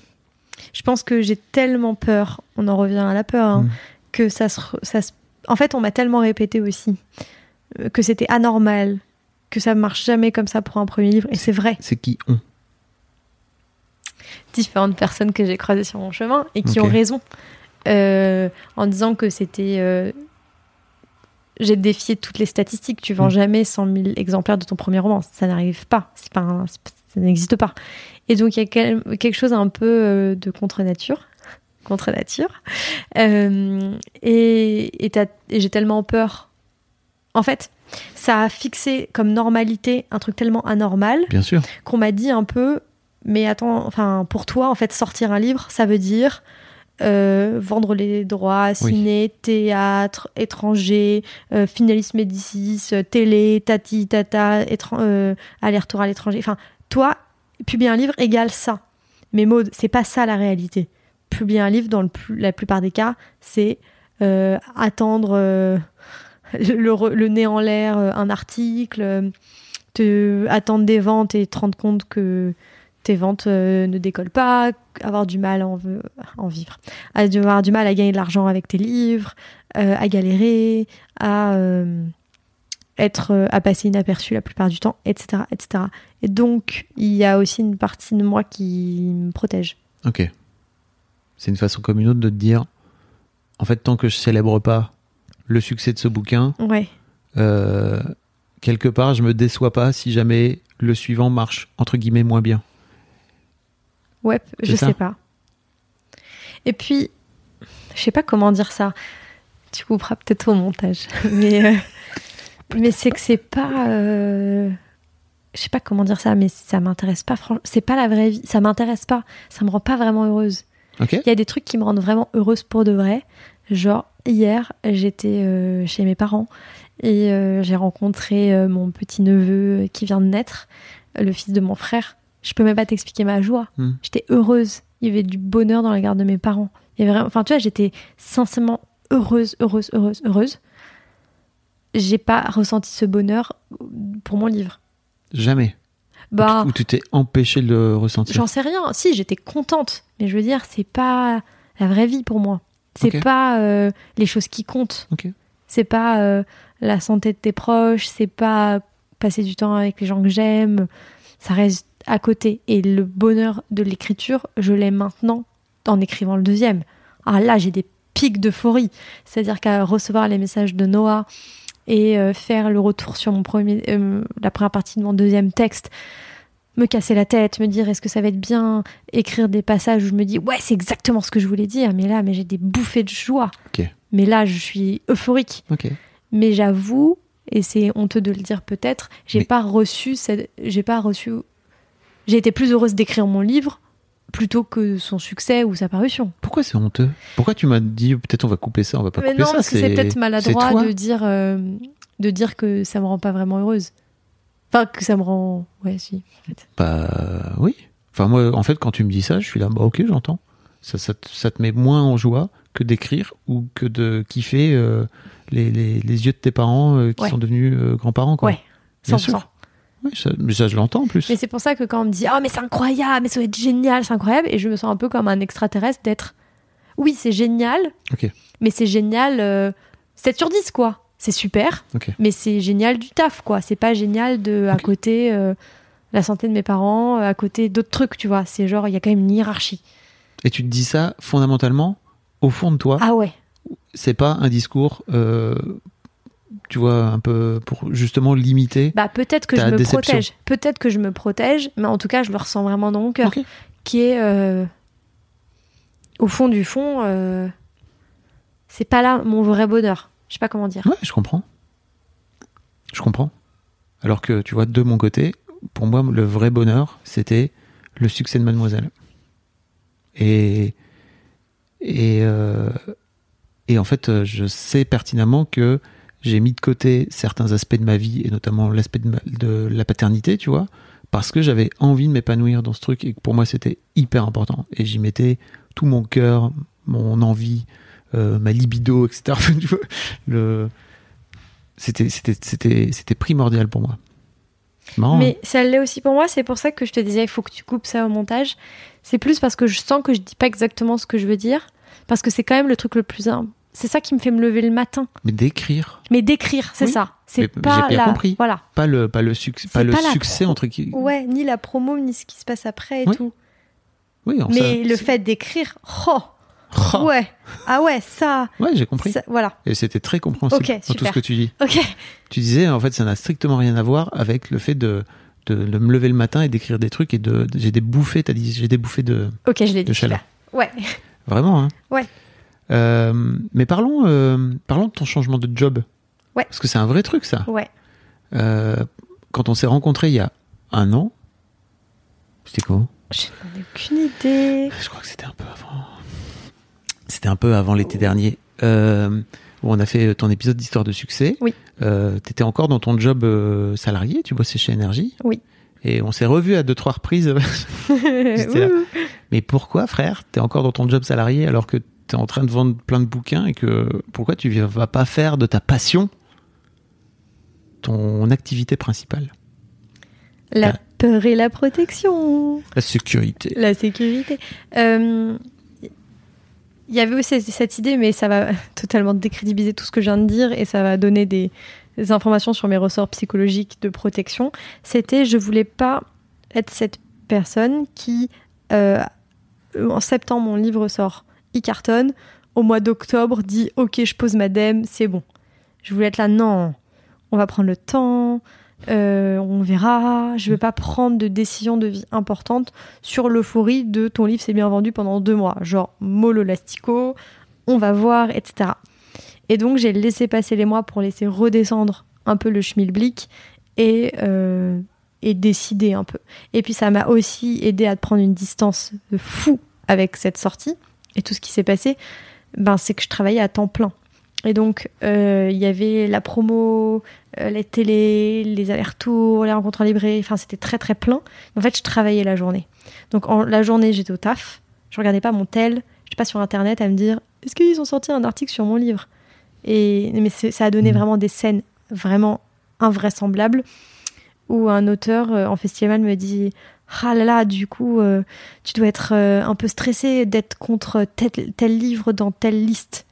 je pense que j'ai tellement peur, on en revient à la peur, hein, Mm. que ça se, ça se- En fait, on m'a tellement répété aussi euh, que c'était anormal, que ça marche jamais comme ça pour un premier livre. Et c'est vrai. C'est qui on Différentes personnes que j'ai croisées sur mon chemin et qui ont raison euh, en disant que c'était. euh, j'ai défié toutes les statistiques. Tu vends Mm. jamais 100 000 exemplaires de ton premier roman. Ça n'arrive pas. C'est pas un- ça n'existe pas. Et donc, il y a quel- quelque chose un peu de contre-nature. Contre-nature. Euh, et et et j'ai tellement peur. En fait, ça a fixé comme normalité un truc tellement anormal Bien sûr. qu'on m'a dit un peu, mais attends, enfin, pour toi, en fait, sortir un livre, ça veut dire euh, vendre les droits, ciné, théâtre, étranger, euh, Finalis Médicis, euh, télé, tati, tata, euh, aller-retour à l'étranger. Enfin, toi, publier un livre égale ça. Mais Maud, c'est pas ça la réalité. Publier un livre, dans le plus- la plupart des cas, c'est euh, attendre euh, le, nez en l'air, euh, un article, te attendre des ventes et te rendre compte que tes ventes ne décollent pas, avoir du mal à en, vivre, avoir du mal à gagner de l'argent avec tes livres, à galérer, à être, à passer inaperçu la plupart du temps, etc., etc. Et donc, il y a aussi une partie de moi qui me protège. Ok. C'est une façon comme une autre de te dire, en fait, tant que je célèbre pas le succès de ce bouquin, Ouais, euh, quelque part, je me déçois pas si jamais le suivant marche entre guillemets moins bien. ouais, je ça sais pas. Et puis, je sais pas comment dire ça. Tu couperas peut-être au montage, mais euh, mais c'est que c'est pas. euh, je sais pas comment dire ça, mais ça m'intéresse pas. Franchement, c'est pas la vraie vie. Ça m'intéresse pas. Ça me rend pas vraiment heureuse. Il y a des trucs qui me rendent vraiment heureuse pour de vrai. Genre, hier, j'étais euh, chez mes parents et euh, j'ai rencontré euh, mon petit neveu qui vient de naître, le fils de mon frère. Je peux même pas t'expliquer ma joie. Hmm. J'étais heureuse. Il y avait du bonheur dans la garde de mes parents. Il y avait vraiment... Enfin, tu vois, j'étais sincèrement heureuse, heureuse, heureuse, heureuse. J'ai pas ressenti ce bonheur pour mon livre. Jamais. Bah, Ou tu t'es empêché de le ressentir. J'en sais rien. Si, j'étais contente. Mais je veux dire, c'est pas la vraie vie pour moi. C'est pas euh, les choses qui comptent. C'est pas euh, la santé de tes proches. C'est pas passer du temps avec les gens que j'aime. Ça reste à côté. Et le bonheur de l'écriture, je l'ai maintenant en écrivant le deuxième. Ah là, j'ai des pics d'euphorie. C'est-à-dire qu'à recevoir les messages de Noah et euh, faire le retour sur mon premier, euh, la première partie de mon deuxième texte, me casser la tête, me dire est-ce que ça va être bien, écrire des passages où je me dis ouais c'est exactement ce que je voulais dire, mais là mais j'ai des bouffées de joie. Mais là je suis euphorique. Mais j'avoue et c'est honteux de le dire peut-être, j'ai Mais- pas reçu cette, j'ai pas reçu, j'ai été plus heureuse d'écrire mon livre plutôt que son succès ou sa parution. Pourquoi c'est honteux? Pourquoi tu m'as dit peut-être on va couper ça, on va pas Mais couper non ça parce que c'est peut-être maladroit de dire euh, de dire que ça me rend pas vraiment heureuse. Enfin que ça me rend ouais si. en fait. Bah oui. Enfin moi, en fait, quand tu me dis ça, je suis là, bah ok, j'entends. Ça, ça, te- ça te met moins en joie que d'écrire ou que de kiffer euh, les, les, les yeux de tes parents euh, qui Ouais. sont devenus grands-parents. Quoi. Ouais. Bien 100%. sûr. Oui, ça, mais ça, je l'entends en plus. Mais c'est pour ça que quand on me dit oh mais c'est incroyable, mais ça va être génial, c'est incroyable, et je me sens un peu comme un extraterrestre d'être oui c'est génial, mais c'est génial euh, 7 sur 10 quoi, c'est super, mais c'est génial du taf quoi, c'est pas génial de à côté euh, la santé de mes parents à côté d'autres trucs, tu vois. C'est genre, il y a quand même une hiérarchie. Et tu te dis ça fondamentalement au fond de toi. Ah ouais. C'est pas un discours, euh, tu vois, un peu pour justement limiter. Bah peut-être que Ta je me déception. protège. Peut-être que je me protège, mais en tout cas, je le ressens vraiment dans mon cœur. Qui est euh, au fond du fond, euh, c'est pas là mon vrai bonheur. Je sais pas comment dire. Ouais, je comprends. Je comprends. Alors que, tu vois, de mon côté, pour moi, le vrai bonheur, c'était le succès de Mademoiselle. Et, et, euh, et en fait, je sais pertinemment que j'ai mis de côté certains aspects de ma vie, et notamment l'aspect de, la paternité, tu vois, parce que j'avais envie de m'épanouir dans ce truc, et que pour moi, c'était hyper important. Et j'y mettais tout mon cœur, mon envie, euh, ma libido, etc. Le c'était c'était c'était primordial pour moi. Marrant. Mais ça l'est aussi pour moi, c'est pour ça que je te disais, il faut que tu coupes ça au montage. C'est plus parce que je sens que je dis pas exactement ce que je veux dire, parce que c'est quand même le truc le plus. C'est ça qui me fait me lever le matin. Mais d'écrire, Mais d'écrire, c'est Oui. ça. C'est pas j'ai bien la. compris. Voilà. pas le pas le pas le pas succès pro- entre qui. Ouais, ni la promo, ni ce qui se passe après et Oui. tout. Oui, en Mais ça- le fait d'écrire, oh, Oh, ouais, ah ouais, ça, ouais, j'ai compris. ça- voilà. Et c'était très compréhensible Ok, dans tout ce que tu dis. Ok. Tu disais en fait ça n'a strictement rien à voir avec le fait de de, de me lever le matin et d'écrire des trucs et de, de- j'ai des bouffées, t'as dit j'ai des bouffées de Ok, je l'ai de dit. chaleur. super. Ouais. Vraiment, hein Ouais. Euh, mais parlons, euh, parlons de ton changement de job. Ouais. Parce que c'est un vrai truc, ça. Ouais. Euh, quand on s'est rencontrés il y a un an, c'était quoi? Je n'en ai aucune idée. Je crois que c'était un peu avant. C'était un peu avant l'été dernier. Euh, où on a fait ton épisode d'histoire de succès. Oui. Euh, T'étais encore dans ton job euh, salarié, tu bossais chez Énergie. Oui. Et on s'est revus à deux trois reprises. Là. Mais pourquoi, frère, t'es encore dans ton job salarié alors que en train de vendre plein de bouquins et que pourquoi tu vas pas faire de ta passion ton activité principale? La peur et la protection. La sécurité. La sécurité. Euh, Il y avait aussi cette idée, mais ça va totalement décrédibiliser tout ce que je viens de dire et ça va donner des, des informations sur mes ressorts psychologiques de protection. C'était, je voulais pas être cette personne qui, euh, en septembre, mon livre sort, il cartonne. Au mois d'octobre, dit Ok, je pose ma dème, c'est bon. Je voulais être là, non, on va prendre le temps, euh, on verra. Je veux pas prendre de décision de vie importante sur l'euphorie de ton livre s'est bien vendu pendant deux mois. Genre, mollo lastico, on va voir, etc. Et donc, j'ai laissé passer les mois pour laisser redescendre un peu le schmilblick et, euh, et décider un peu. Et puis, ça m'a aussi aidé à prendre une distance de fou avec cette sortie. Et tout ce qui s'est passé, ben, c'est que je travaillais à temps plein. Et donc, euh, il y avait la promo, euh, les télés, les allers-retours, les rencontres en librairie. Enfin, c'était très, très plein. En fait, je travaillais la journée. Donc, en, la journée, j'étais au taf. Je regardais pas mon tel. Je pas sur Internet à me dire est-ce qu'ils ont sorti un article sur mon livre? Et mais ça a donné Mhm. vraiment des scènes vraiment invraisemblables où un auteur euh, en festival me dit ah là là, du coup, euh, tu dois être euh, un peu stressé d'être contre tel, tel livre dans telle liste.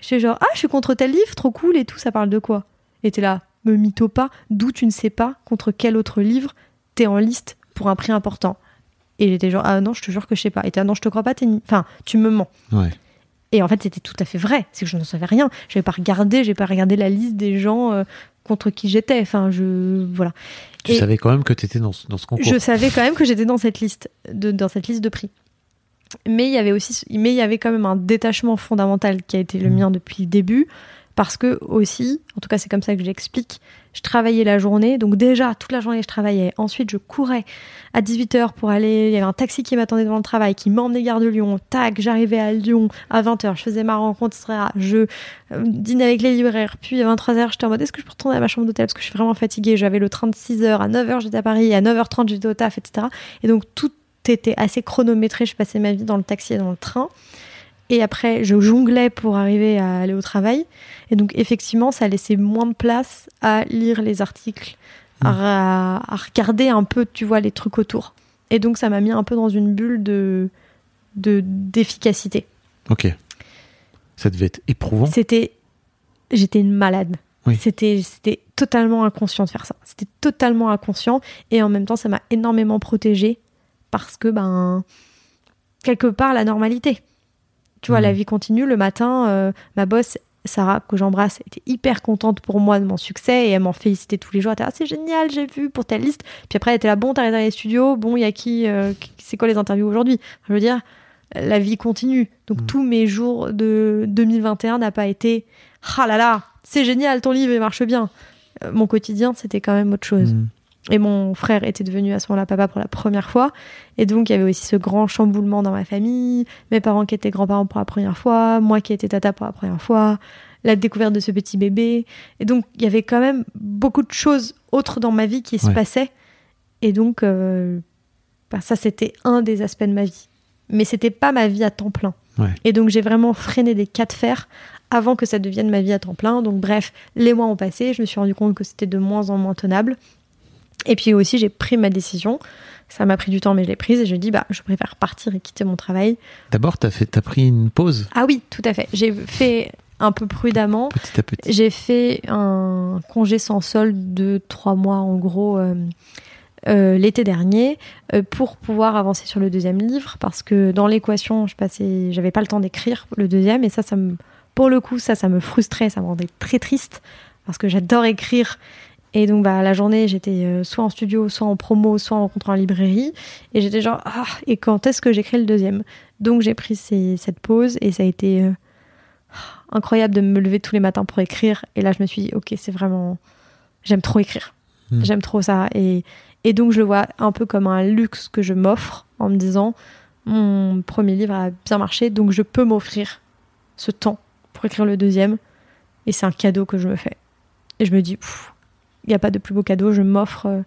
J'étais genre, ah, je suis contre tel livre, trop cool et tout, ça parle de quoi? Et t'es là, me mytho pas, d'où tu ne sais pas contre quel autre livre t'es en liste pour un prix important? Et j'étais genre, ah non, je te jure que je sais pas. Et t'es, ah non, je te crois pas, t'es ni- enfin, tu me mens. Ouais. Et en fait, c'était tout à fait vrai. C'est que je n'en savais rien. J'avais pas regardé, j'ai pas regardé la liste des gens euh, contre qui j'étais. Enfin, je voilà. Tu Et- savais quand même que t'étais dans ce, dans ce concours. Je savais quand même que j'étais dans cette liste de dans cette liste de prix. Mais il y avait aussi mais il y avait quand même un détachement fondamental qui a été le Mhm. mien depuis le début parce que aussi, en tout cas c'est comme ça que je l'explique, je travaillais la journée, donc déjà toute la journée je travaillais. Ensuite je courais à 18h pour aller, il y avait un taxi qui m'attendait devant le travail, qui m'emmenait gare de Lyon. Tac, j'arrivais à Lyon à 20h, je faisais ma rencontre. Je euh, dînais avec les libraires, puis à 23h j'étais en mode est-ce que je peux retourner à ma chambre d'hôtel? Parce que je suis vraiment fatiguée. J'avais le train de 6h, à 9h j'étais à Paris, à 9h30 j'étais au taf, etc. Et donc tout était assez chronométré, je passais ma vie dans le taxi et dans le train. Et après, je jonglais pour arriver à aller au travail. Et donc, effectivement, ça laissait moins de place à lire les articles, à, à regarder un peu, tu vois, les trucs autour. Et donc, ça m'a mis un peu dans une bulle de de- d'efficacité. Ok. Ça devait être éprouvant. C'était, j'étais une malade. Oui. C'était, c'était totalement inconscient de faire ça. C'était totalement inconscient et en même temps, ça m'a énormément protégée parce que, ben, quelque part, la normalité. Tu vois, Mhm. la vie continue. Le matin, euh, ma boss, Sarah, que j'embrasse, était hyper contente pour moi de mon succès et elle m'en félicitait tous les jours. Elle était, ah, c'est génial, j'ai vu pour ta liste. Puis après, elle était là, bon, t'arrives dans les studios, bon, il y a qui, euh, qui- c'est quoi les interviews aujourd'hui? Je veux dire, la vie continue. Donc Mhm. tous mes jours de 2021 n'a pas été, ah là là, c'est génial, ton livre il marche bien. Euh, Mon quotidien, c'était quand même autre chose. Mm. Et mon frère était devenu à ce moment-là papa pour la première fois. Et donc, il y avait aussi ce grand chamboulement dans ma famille. Mes parents qui étaient grands-parents pour la première fois. Moi qui étais tata pour la première fois. La découverte de ce petit bébé. Et donc, il y avait quand même beaucoup de choses autres dans ma vie qui se passaient. Et donc, euh, bah, ça, c'était un des aspects de ma vie. Mais c'était pas ma vie à temps plein. Ouais. Et donc, j'ai vraiment freiné des cas de fer avant que ça devienne ma vie à temps plein. Donc, bref, les mois ont passé. Je me suis rendu compte que c'était de moins en moins tenable. Et puis aussi, j'ai pris ma décision. Ça m'a pris du temps, mais je l'ai prise et je dis, bah, je préfère partir et quitter mon travail. D'abord, t'as fait, t'as pris une pause Ah oui, tout à fait. J'ai fait un peu prudemment. petit à petit. J'ai fait un congé sans solde de trois mois, en gros, euh, euh, l'été dernier, euh, pour pouvoir avancer sur le deuxième livre, parce que dans l'équation, je passais, j'avais pas le temps d'écrire le deuxième, et ça, ça me, pour le coup, ça, ça me frustrait, ça me rendait très triste, parce que j'adore écrire. Et donc, bah, la journée, j'étais euh, soit en studio, soit en promo, soit en rencontre en librairie. Et j'étais genre, ah, et quand est-ce que j'écris le deuxième? Donc, j'ai pris ces- cette pause et ça a été euh, incroyable de me lever tous les matins pour écrire. Et là, je me suis dit, ok, c'est vraiment. J'aime trop écrire. Mm. J'aime trop ça. Et, et donc, je le vois un peu comme un luxe que je m'offre en me disant, mon premier livre a bien marché, donc je peux m'offrir ce temps pour écrire le deuxième. Et c'est un cadeau que je me fais. Et je me dis, pff, il n'y a pas de plus beau cadeau. Je m'offre euh,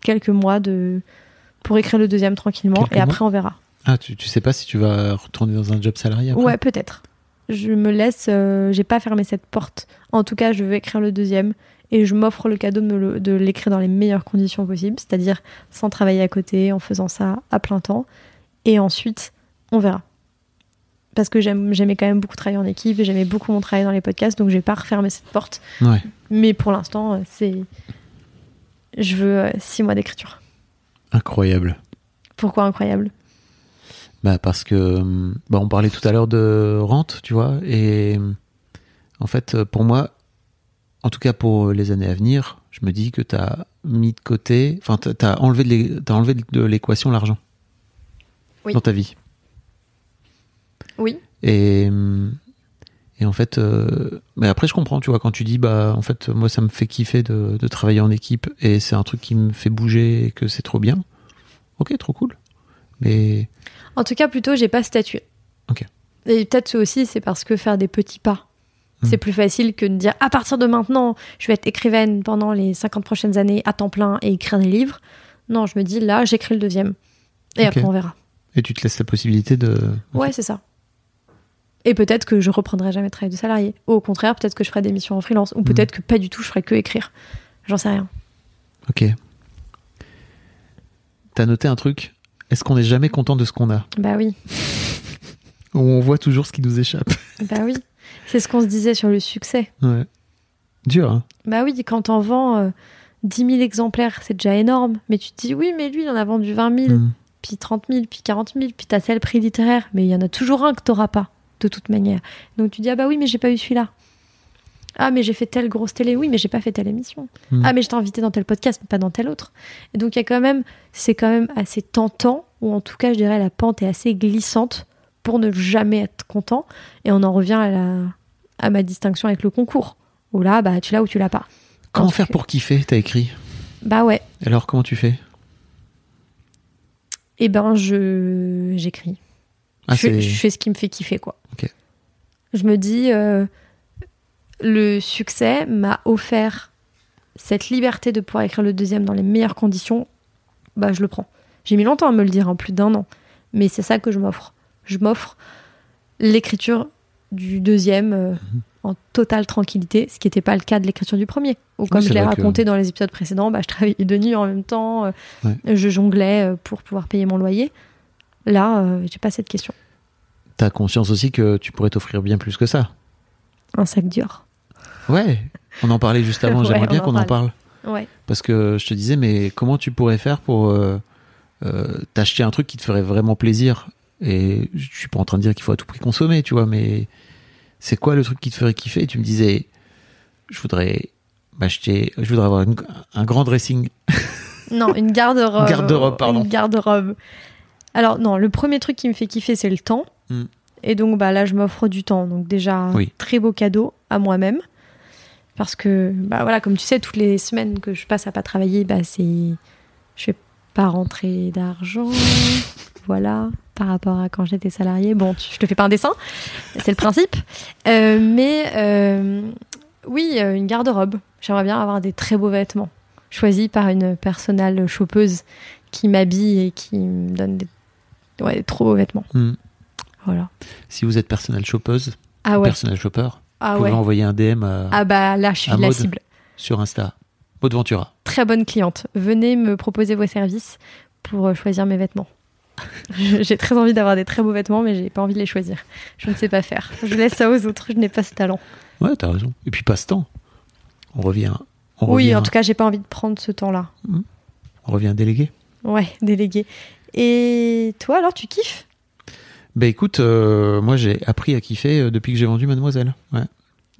quelques mois de pour écrire le deuxième tranquillement. Quelques et après, on verra. Ah, tu, tu sais pas si tu vas retourner dans un job salarié après Ouais, peut-être. Je me laisse. euh, J'ai pas fermé cette porte. En tout cas, je veux écrire le deuxième et je m'offre le cadeau de l'écrire dans les meilleures conditions possibles, c'est-à-dire sans travailler à côté, en faisant ça à plein temps. Et ensuite, on verra. Parce que j'aimais quand même beaucoup travailler en équipe et j'aimais beaucoup mon travail dans les podcasts, donc j'ai pas refermé cette porte. Ouais. Mais pour l'instant, euh, c'est. Je veux euh, six mois d'écriture. Incroyable. Pourquoi incroyable? Bah parce que hum, bah on parlait tout à l'heure de rente, tu vois, et en fait euh, pour moi, en tout cas pour les années à venir, je me dis que tu as mis de côté, enfin tu as enlevé de l'é- t'as enlevé de l'équation l'argent Oui. dans ta vie. Oui. Et et en fait, euh, mais après je comprends, tu vois, quand tu dis bah en fait moi ça me fait kiffer de, de travailler en équipe et c'est un truc qui me fait bouger et que c'est trop bien. Ok, trop cool. Mais En tout cas, plutôt, j'ai pas statué. Ok. Et peut-être aussi, c'est parce que faire des petits pas, c'est Mm. plus facile que de dire à partir de maintenant, je vais être écrivaine pendant les 50 prochaines années à temps plein et écrire des livres. Non, je me dis là, j'écris le deuxième. Et après, on verra. et tu te laisses la possibilité de. Ouais, c'est ça. Et peut-être que je reprendrai jamais de travail de salarié. Ou au contraire, peut-être que je ferai des missions en freelance. Ou peut-être que pas du tout, je ferai que écrire. J'en sais rien. Ok. T'as noté un truc? Est-ce qu'on n'est jamais content de ce qu'on a? Bah oui. Ou on voit toujours ce qui nous échappe Bah oui. C'est ce qu'on se disait sur le succès. Ouais. Dur, hein? Bah oui, quand t'en vends euh, 10 000 exemplaires, c'est déjà énorme. Mais tu te dis, oui, mais lui, il en a vendu 20 000, Mm. puis 30 000, puis 40 000, puis t'as tel prix littéraire. Mais il y en a toujours un que t'auras pas, de toute manière. Donc tu dis, ah bah oui, mais j'ai pas eu celui-là. Ah, mais j'ai fait telle grosse télé. Oui, mais j'ai pas fait telle émission. Mm. Ah, mais je t'ai invité dans tel podcast, mais pas dans tel autre. Et donc il y a quand même, c'est quand même assez tentant, ou en tout cas, je dirais, la pente est assez glissante pour ne jamais être content. Et on en revient à, la, à ma distinction avec le concours. Où là, bah, tu l'as ou tu l'as pas. Comment faire pour kiffer T'as écrit? Bah ouais. Alors, comment tu fais? Eh ben, je j'écris. Ah, je, fais- c'est- je fais ce qui me fait kiffer, quoi. Je me dis, euh, le succès m'a offert cette liberté de pouvoir écrire le deuxième dans les meilleures conditions. Bah, je le prends. J'ai mis longtemps à me le dire, en plus d'un an. Mais c'est ça que je m'offre. Je m'offre l'écriture du deuxième euh, Mhm. en totale tranquillité, ce qui n'était pas le cas de l'écriture du premier. Ou comme je l'ai que- raconté dans les épisodes précédents, bah, je travaillais de nuit en même temps, euh, Ouais. je jonglais pour pouvoir payer mon loyer. Là, euh, j'ai pas cette question. T'as conscience aussi que tu pourrais t'offrir bien plus que ça. Un sac Dior. Ouais, on en parlait juste avant. Ouais, J'aimerais bien on en qu'on en parle. parle. Ouais. Parce que je te disais, mais comment tu pourrais faire pour euh, euh, t'acheter un truc qui te ferait vraiment plaisir? Et je suis pas en train de dire qu'il faut à tout prix consommer, tu vois, mais c'est quoi le truc qui te ferait kiffer? Et tu me disais, je voudrais m'acheter, je voudrais avoir une- un grand dressing. Non, une garde-robe. Garde-robe, pardon. Une garde-robe. Alors, non, le premier truc qui me fait kiffer, c'est le temps. Mm. Et donc, bah, là, je m'offre du temps. Donc, déjà, Oui. très beau cadeau à moi-même. Parce que, bah, voilà, comme tu sais, toutes les semaines que je passe à pas travailler, bah, c'est. Je fais pas rentrer d'argent. voilà. Par rapport à quand j'étais salarié. Bon, je te fais pas un dessin. C'est le principe. Euh, mais, euh, oui, euh, une garde-robe. J'aimerais bien avoir des très beaux vêtements choisi par une personnelle chopeuse qui m'habille et qui me donne des, ouais, trop beaux vêtements. Hmm. Voilà. Si vous êtes personnel shoppeuse, Ah ouais. personnel shopper, Ah vous pouvez ouais. envoyer un DM à- Ah bah là, je suis la cible. sur Insta. Maud Ventura. Très bonne cliente. Venez me proposer vos services pour euh, choisir mes vêtements. j'ai très envie d'avoir des très beaux vêtements, mais j'ai pas envie de les choisir. Je ne sais pas faire. Je laisse ça aux autres. Je n'ai pas ce talent. Ouais, t'as raison. Et puis passe-temps. On revient. On oui, revient, en tout cas, j'ai pas envie de prendre ce temps-là. on revient délégué. Ouais, délégué. Et toi, alors, tu kiffes? Bah écoute, euh, moi j'ai appris à kiffer euh, depuis que j'ai vendu Mademoiselle. Ouais.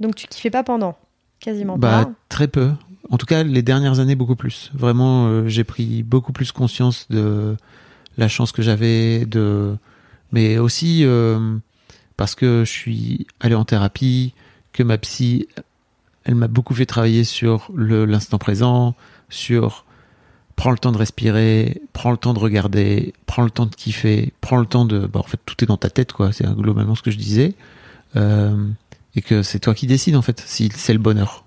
Donc, tu kiffais pas pendant? Quasiment Bah pas. très peu. En tout cas, les dernières années beaucoup plus. Vraiment, euh, j'ai pris beaucoup plus conscience de la chance que j'avais, de, mais aussi euh, parce que je suis allé en thérapie, que ma psy, elle m'a beaucoup fait travailler sur l'instant présent, sur prends le temps de respirer, prends le temps de regarder, prends le temps de kiffer, prends le temps de, bah, en fait tout est dans ta tête quoi. C'est globalement ce que je disais. Euh, et que c'est toi qui décides en fait si c'est le bonheur.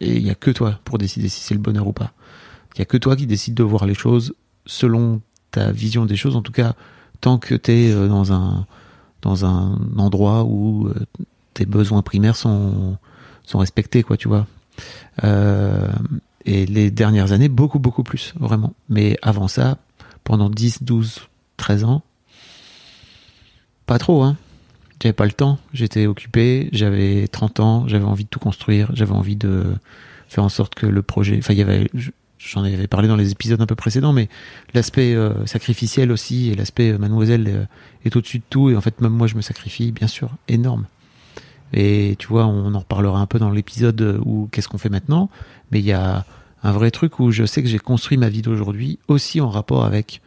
Et il y a que toi pour décider si c'est le bonheur ou pas. Il y a que toi qui décides de voir les choses selon ta vision des choses. En tout cas, tant que tu es dans un dans un endroit où euh, tes besoins primaires sont sont respectés, quoi, tu vois. Euh, et les dernières années, beaucoup beaucoup plus, vraiment. Mais avant ça, pendant 10, 12, 13 ans, pas trop, hein. J'avais pas le temps, j'étais occupé, j'avais 30 ans, j'avais envie de tout construire, j'avais envie de faire en sorte que le projet. Enfin, il y avait. je- J'en avais parlé dans les épisodes un peu précédents, mais l'aspect euh, sacrificiel aussi et l'aspect euh, mademoiselle euh, est au-dessus de tout. Et en fait, même moi, je me sacrifie, bien sûr, énorme. Et tu vois, on en reparlera un peu dans l'épisode euh, où qu'est-ce qu'on fait maintenant. Mais il y a un vrai truc où je sais que j'ai construit ma vie d'aujourd'hui aussi en rapport avec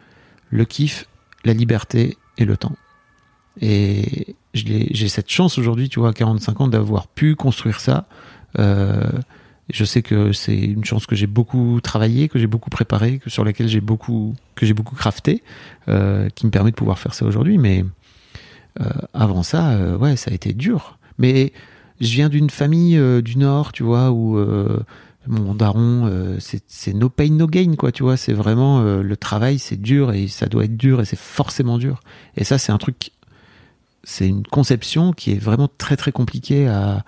le kiff, la liberté et le temps. Et j'ai cette chance aujourd'hui, tu vois, à 45 ans, d'avoir pu construire ça. Euh, je sais que c'est une chance que j'ai beaucoup travaillé, que j'ai beaucoup préparé, que sur laquelle j'ai beaucoup, que j'ai beaucoup crafté, euh, qui me permet de pouvoir faire ça aujourd'hui. Mais avant ça, ouais, ça a été dur. Mais je viens d'une famille euh, du Nord, tu vois, où euh, mon daron, euh, c'est no pain, no gain, quoi, tu vois. C'est vraiment le travail, c'est dur et ça doit être dur et c'est forcément dur. Et ça, c'est un truc, c'est une conception qui est vraiment très très compliquée à,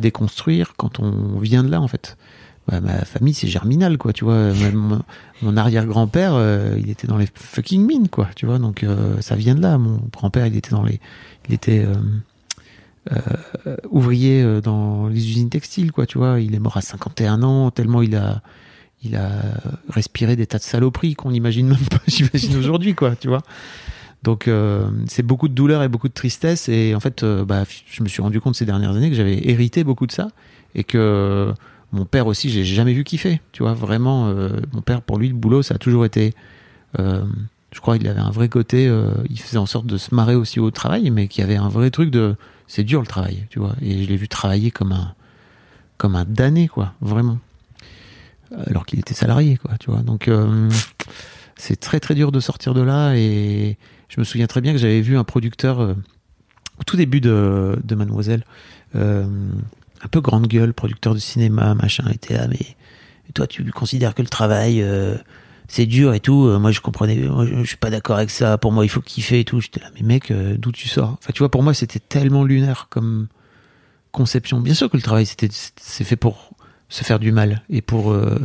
déconstruire quand on vient de là, en fait. Bah, ma famille, c'est germinal, quoi, tu vois. Mon, arrière-grand-père, il était dans les fucking mines, quoi, tu vois. Donc, ça vient de là. Mon grand-père, il était dans les, il était euh, ouvrier euh, dans les usines textiles, quoi, tu vois. Il est mort à 51 ans, tellement il a, il a respiré des tas de saloperies qu'on n'imagine même pas, j'imagine aujourd'hui, quoi, tu vois. Donc euh, c'est beaucoup de douleur et beaucoup de tristesse et en fait bah, je me suis rendu compte ces dernières années que j'avais hérité beaucoup de ça et que mon père aussi j'ai jamais vu kiffer tu vois vraiment mon père pour lui le boulot ça a toujours été je crois qu'il avait un vrai côté il faisait en sorte de se marrer aussi au travail mais qu'il y avait un vrai truc de c'est dur le travail tu vois. Et je l'ai vu travailler comme un comme un damné quoi vraiment. Alors qu'il était salarié quoi tu vois. Donc euh, c'est très très dur de sortir de là. Et je me souviens très bien que j'avais vu un producteur euh, au tout début de, de Mademoiselle, euh, un peu grande gueule, producteur de cinéma, machin, était là, mais toi tu considères que le travail c'est dur et tout, Euh, moi je comprenais, moi, je, suis pas d'accord avec ça, pour moi il faut kiffer et tout, j'étais là, mais mec, euh, d'où tu sors? Enfin tu vois, pour moi c'était tellement lunaire comme conception. Bien sûr que le travail c'était c'est fait pour se faire du mal et pour euh,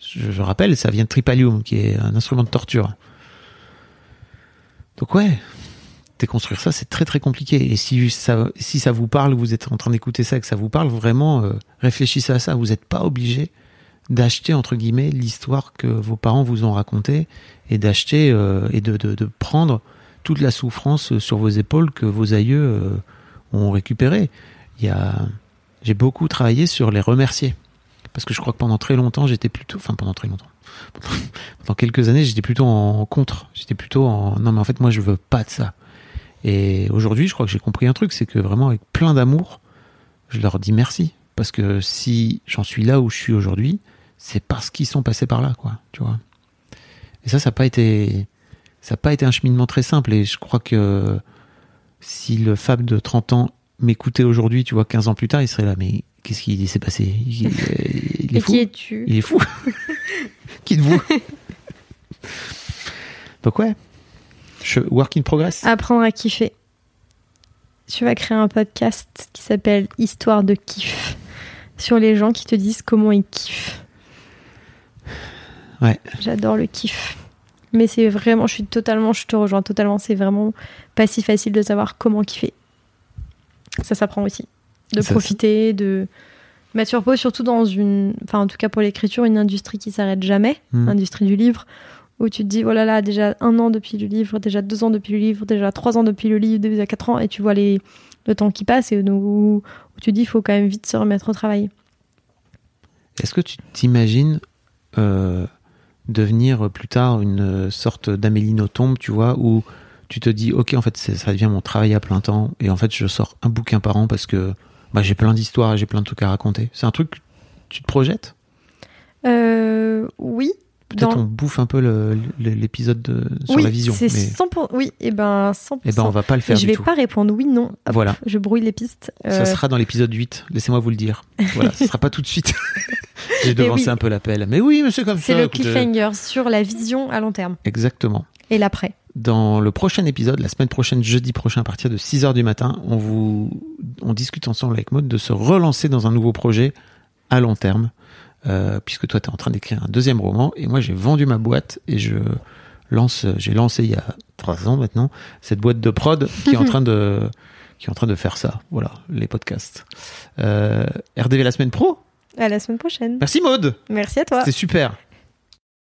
je, rappelle, ça vient de tripalium, qui est un instrument de torture. Donc ouais, déconstruire ça, c'est très très compliqué. Et si ça, si ça vous parle, vous êtes en train d'écouter ça et que ça vous parle, vraiment, réfléchissez à ça. Vous n'êtes pas obligé d'acheter, entre guillemets, l'histoire que vos parents vous ont racontée et d'acheter euh, et de, de, prendre toute la souffrance sur vos épaules que vos aïeux euh, ont récupérée. Il y a, j'ai beaucoup travaillé sur les remercier. Parce que je crois que pendant très longtemps, j'étais plutôt, enfin pendant très longtemps, pendant quelques années, j'étais plutôt en contre. J'étais plutôt en, non mais en fait moi je veux pas de ça. Et aujourd'hui, je crois que j'ai compris un truc, c'est que vraiment avec plein d'amour, je leur dis merci. Parce que si j'en suis là où je suis aujourd'hui, c'est parce qu'ils sont passés par là, quoi, tu vois. Et ça, ça n'a pas été, ça n'a pas été un cheminement très simple. Et je crois que si le Fab de 30 ans m'écoutait aujourd'hui, tu vois, 15 ans plus tard, il serait là, mais qu'est-ce qui s'est passé? Il, il est Et fou. qui es-tu? Il est fou. qui de vous Donc ouais, je, work in progress. Apprendre à kiffer. Tu vas créer un podcast qui s'appelle Histoire de kiff sur les gens qui te disent comment ils kiffent. Ouais. J'adore le kiff. Mais c'est vraiment, je suis totalement, je te rejoins totalement, c'est vraiment pas si facile de savoir comment kiffer. Ça s'apprend aussi. De Ça, profiter, de mettre sur pause, surtout dans une, enfin en tout cas pour l'écriture, une industrie qui s'arrête jamais, Hmm. l'industrie du livre, où tu te dis, oh là là, déjà un an depuis le livre, déjà deux ans depuis le livre, déjà trois ans depuis le livre, déjà quatre ans, et tu vois les, le temps qui passe, et où tu te dis, il faut quand même vite se remettre au travail. Est-ce que tu t'imagines euh, devenir plus tard une sorte d'Amélie Nothomb, tu vois, où tu te dis, ok, en fait, ça devient mon travail à plein temps, et en fait, je sors un bouquin par an parce que bah, j'ai plein d'histoires j'ai plein de trucs à raconter. C'est un truc, tu te projettes? Euh, oui. Peut-être Dans- on bouffe un peu le- le- l'épisode de- sur oui, la vision, c'est mais 100%, oui, et ben 100%. eh ben, on va pas le faire je du vais tout. pas répondre oui, non. Hop, Voilà. Je brouille les pistes. Ça Euh, sera dans l'épisode 8, laissez-moi vous le dire. Voilà, ce sera pas tout de suite. J'ai devancé oui. un peu l'appel. Mais oui, mais c'est comme c'est ça. le écoutez. cliffhanger sur la vision à long terme Exactement. et l'après. Dans le prochain épisode, la semaine prochaine, jeudi prochain, à partir de 6h du matin, on vous, on discute ensemble avec Maud de se relancer dans un nouveau projet à long terme. Euh, puisque toi, tu es en train d'écrire un deuxième roman et moi, j'ai vendu ma boîte et je lance, j'ai lancé il y a trois ans maintenant cette boîte de prod qui est en train de, qui est en train de faire ça. Voilà, les podcasts. Euh, RDV la semaine pro? À la semaine prochaine. Merci Maud. Merci à toi. C'était super.